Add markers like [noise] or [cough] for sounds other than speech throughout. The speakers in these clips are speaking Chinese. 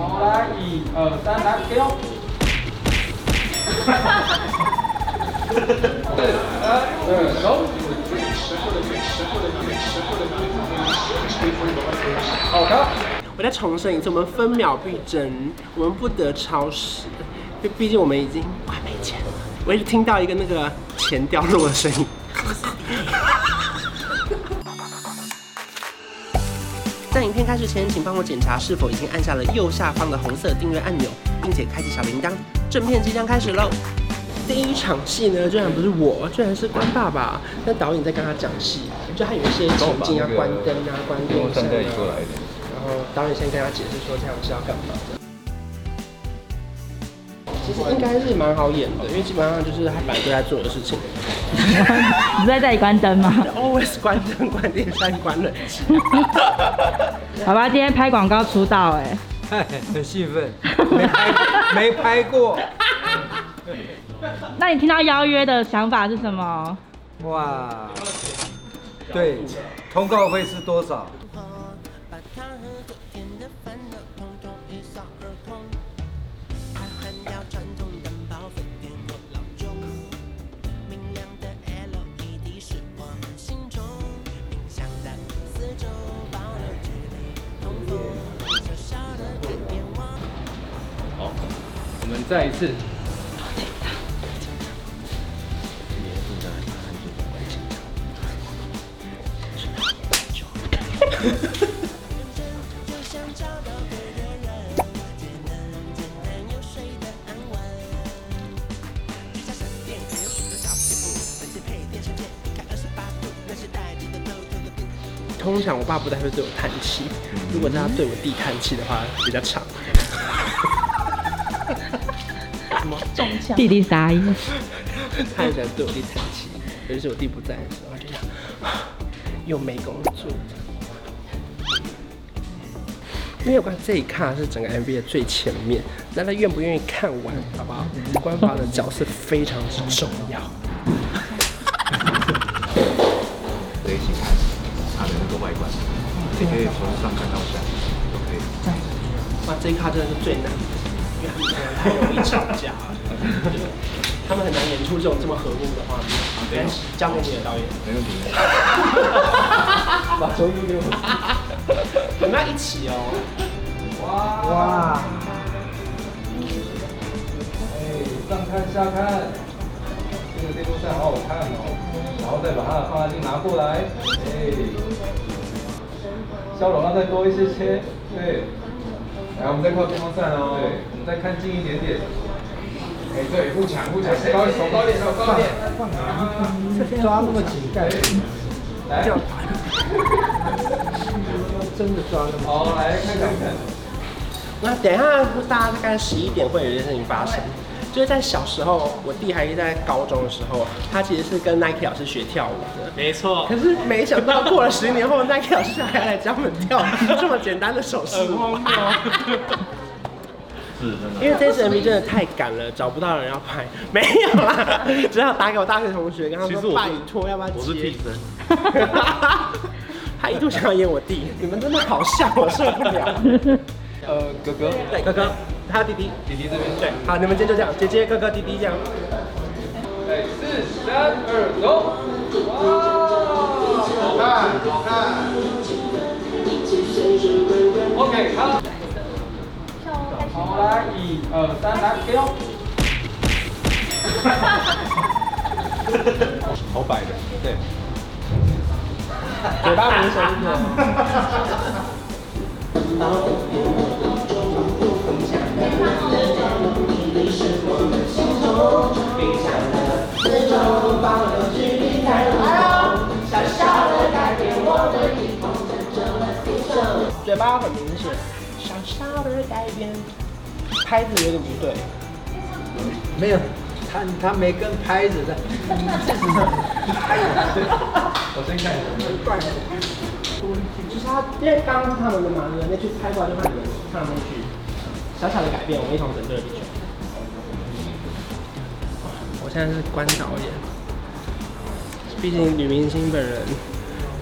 好，来，一二三，来，给哦。对，来，走。好的。我再重申一次，我们分秒必争，我们不得超时，毕毕竟我们已经快没钱了。我一直听到一个那个钱掉落的声音。在影片开始前，请帮我检查是否已经按下了右下方的红色订阅按钮，并且开启小铃铛。正片即将开始喽！第一场戏呢，居然不是我，居然是关爸爸。那导演在跟他讲戏，就他有一些情境要关灯啊、关电扇啊。然后导演先跟他解释说这样是要干嘛的。其实应该是蛮好演的，因为基本上就是他本来就在做的事情。[laughs] 你在这里关灯吗？[laughs] Always 关灯、关电扇、关冷气。[laughs] 爸爸今天拍广告出道哎，很兴奋，没拍没拍过。[laughs] 那你听到邀约的想法是什么？哇，对，通告费是多少？再一次。通常我爸不太会对我叹气，如果他对我弟叹气的话，比较长。弟弟啥意思？[laughs] 他也在对我弟叹气，尤其是我弟不在的时候，就想又没工作。因为有关这一卡是整个 MV 的最前面，那他愿不愿意看完，好不好？官方的角色非常之重要。这一期看他的那个外观，你可以从上看到下都可以。哇，这一卡真的是最难太容易吵架了。他们很难演出这种这么和睦的画面。来，交给你的导演。没问题。把手给我。我们要一起哦。哇哇。哎，上看下看，这个电风扇好好看哦。然后再把它的放大镜拿过来。哎。笑容要再多一些些。对。来，我们再靠电风扇哦。对。我们再看近一点点。哎，对，不抢不抢，高手高点，手高点，抓那么紧，盖来，真的抓那么。好，来看看看。那等一下，大家大概十一点会有一件事情发生，就是在小时候，我弟还是在高中的时候，他其实是跟 Nike 老师学跳舞的。没错。可是没想到过了十年后，Nike 老师还要来教我们跳这么简单的手势舞。[laughs] 因为这次 MV 真的太赶了，找不到人要拍，没有啦，[laughs] 只好打给我大学同学，跟他说拜托，要不要接？我是替身。[laughs] 他一度想要演我弟，你们真的好笑，我受不了。呃，哥哥，对，哥哥，还有弟弟，弟弟这边，对，好，你们今天就这样，姐姐、哥哥、弟弟这样。哎，四、三、二、走。哇，好看，好看。OK，好。好，来，一二三，来，给哦。好摆的，对。嘴巴没声音。嘴巴很明显，小小的改变。拍子有点不对，没有，他他没跟拍子的，[laughs] 我先看一下，怪的。就是他因为刚刚是他们的嘛，那去拍过来就换你们唱那句，小小的改变，我们一同整队的。我现在是关导演，毕竟女明星本人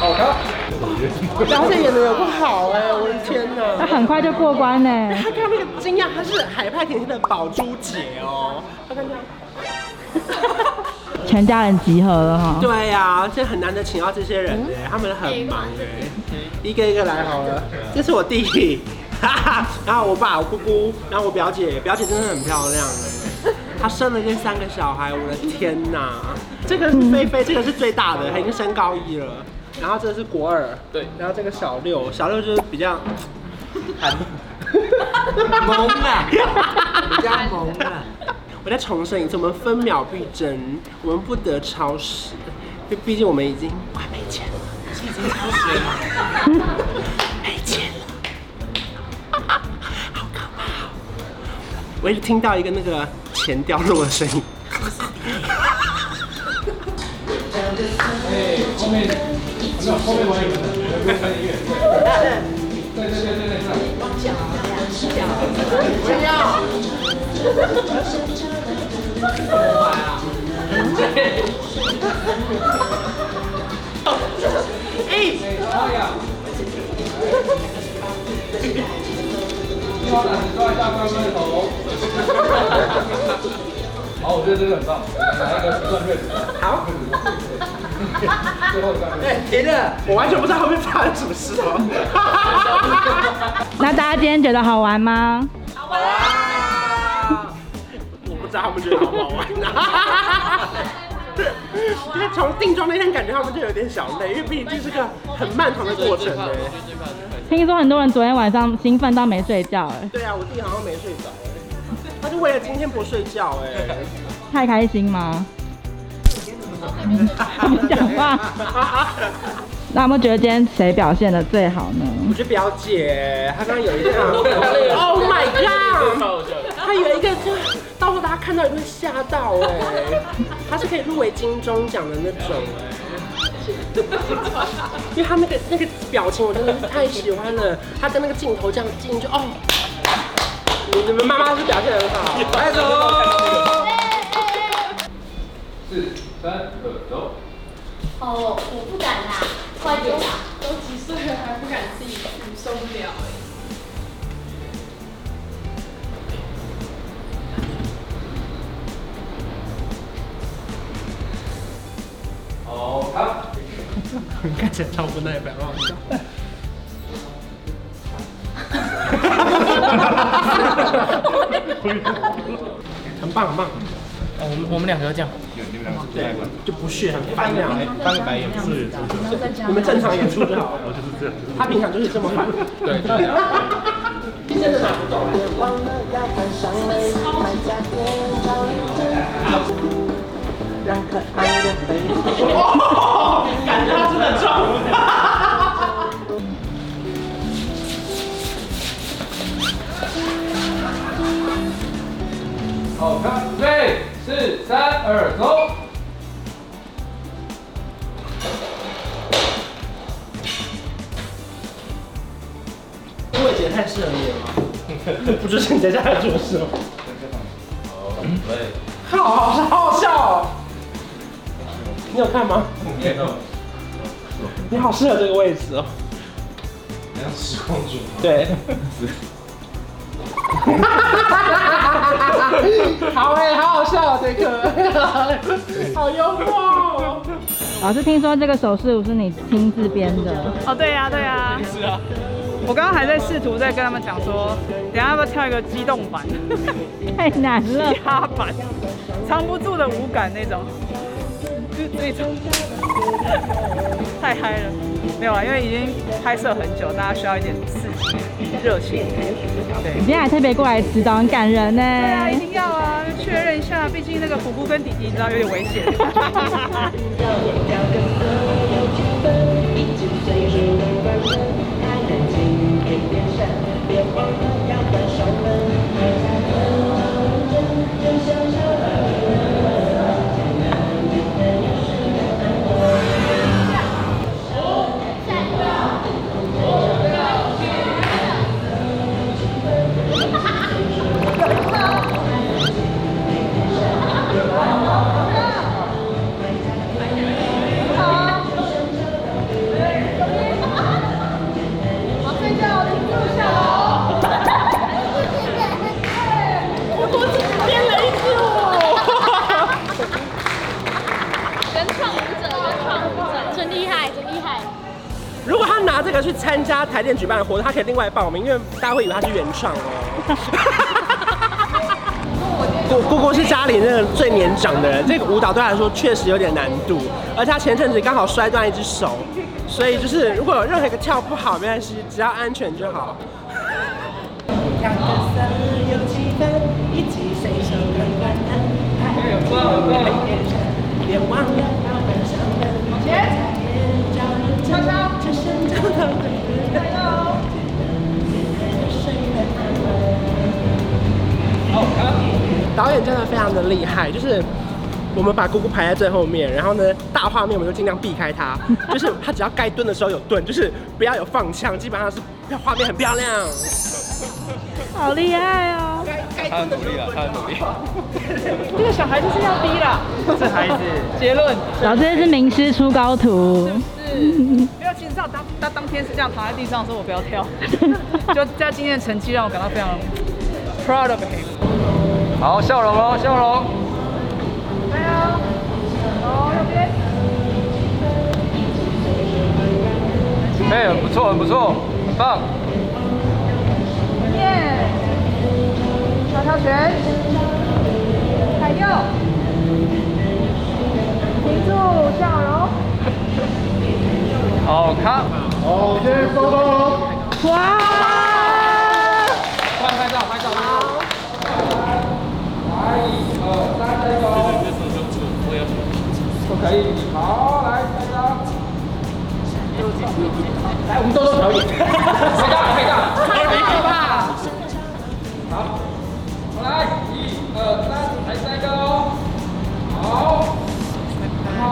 好的。表姐演的有不好哎、我的天哪！他很快就过关呢。他刚刚那个惊讶，他是海派甜心的宝珠姐哦。他刚刚。[laughs] 全家人集合了哈。对呀、啊，现在很难得请到这些人哎，他们很忙哎，一个一个来好了。这是我弟弟，然后我爸、我姑姑，然后我表姐，表姐真的很漂亮哎，[laughs] 她生了这三个小孩，我的天哪！[laughs] 这个是菲菲，这个是最大的，他已经升高一了。然后这是国二，对，然后这个小六，小六就是比较很萌 [laughs] 啊，比较萌啊。我再重申一次，我们分秒必争，我们不得超时，毕毕竟我们已经快没钱了，已经超时了，没钱了，好可怕哦！我一直听到一个那个钱掉落的声音。哎，后面，没有后面玩有人，有人看音乐。对对对对对对。往下，往下，不要。哎，哎。呀！抓觉得这个很棒，来一个不断乐子。好。最后三个。哎，停了！我完全不知道后面发生什么事哦。那大家今天觉得好玩吗？好玩。我不知道他们觉得好不好玩啊。[laughs] 因为从定妆那天感觉他们就有点小累，因为毕竟这是个很漫长的过程哎。听说很多人昨天晚上兴奋到没睡觉哎。对啊，我弟好像没睡着哎，他就为了今天不睡觉哎。太开心吗？讲话。那有没有觉得今天谁表现的最好呢？我觉得表姐，她刚刚有一个，[laughs] Oh my god！她有一个，就到时候大家看到也会吓到哎，她是可以入围金钟奖的那种哎，因为她那个那个表情我真的是太喜欢了，她跟那个镜头这样进去哦，你们妈妈是表现得很好，来走，四三二走。哦，我不敢啦，快点啦！都几岁了还不敢自己去，受不了哎。好，他。看起来超不耐烦，好笑。[laughs] 很棒很棒。哦，我们我们两个要这样。你们两个是不耐烦。就不是，很翻两，翻个白眼，不是，你们正常演出就好了。就是这样。他平常就是这么烦。对。真的拿不动。哦，感觉他真的壮。好看，准备，四三二走。因为姐太适合你了，[laughs] 不就是你在家里做事吗？好，对。好好笑哦！你有看吗？没有。你好适合这个位置哦。你要时空主。对。[laughs] 好哎，好好笑哦，这个，[laughs] 好幽默哦。老师听说这个手势舞是你亲自编的？哦，对呀，对呀。是啊。我刚刚还在试图在跟他们讲说，等下要不要跳一个激动版？[laughs] 太难了。嘻哈版，藏不住的舞感那种，就这种，太嗨了。没有啊，因为已经拍摄很久，大家需要一点刺激、热情。对，你今天还特别过来指导，很感人呢。对啊，一定要啊，确认一下，毕竟那个姑姑跟弟弟，你知道有点危险。[laughs] [laughs] [laughs] 参加台电举办的活动，他可以另外报名，因为大家会以为他是原唱哦。[laughs] 姑姑姑是家里那个最年长的人，这个舞蹈对他来说确实有点难度，而且他前阵子刚好摔断一只手，所以就是如果有任何一个跳不好没关系，只要安全就好。导演真的非常的厉害，就是我们把姑姑排在最后面，然后呢，大画面我们就尽量避开他，[laughs] 就是他只要该蹲的时候有蹲，就是不要有放枪，基本上是画面很漂亮。好厉害哦！他很努力了，他很努力。这个小孩就是要低了。这孩子，结论老师这是名师出高徒。是，没有，其实上当他当天是这样躺在地上说，我不要跳，就在今天的成绩让我感到非常 proud of him。好，笑容哦，笑容。加油！好，右边。哎，很不错，很不错，很棒。耶！跳跳拳，踩右，停住，笑容。好看。好，先收工喽。哇！快拍照，拍照。来，一二三，再走。都可以。好，来，下一张。来，我们多多表演。拍照，拍照。太可怕！好，来，一二三，来下一个哦。好，好。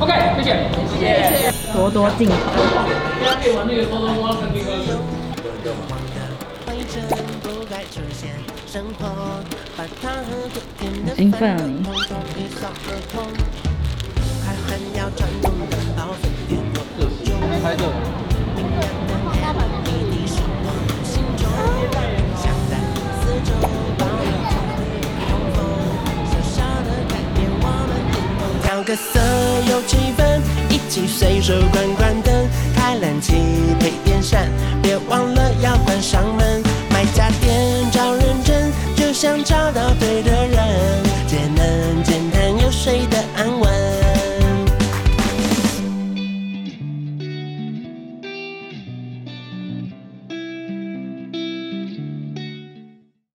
OK，谢谢。谢谢。多多镜头。兴奋了你。拍这。调个色有气氛，一起随手关关灯，开冷气配电扇，别忘了要关上门。想找到对的人。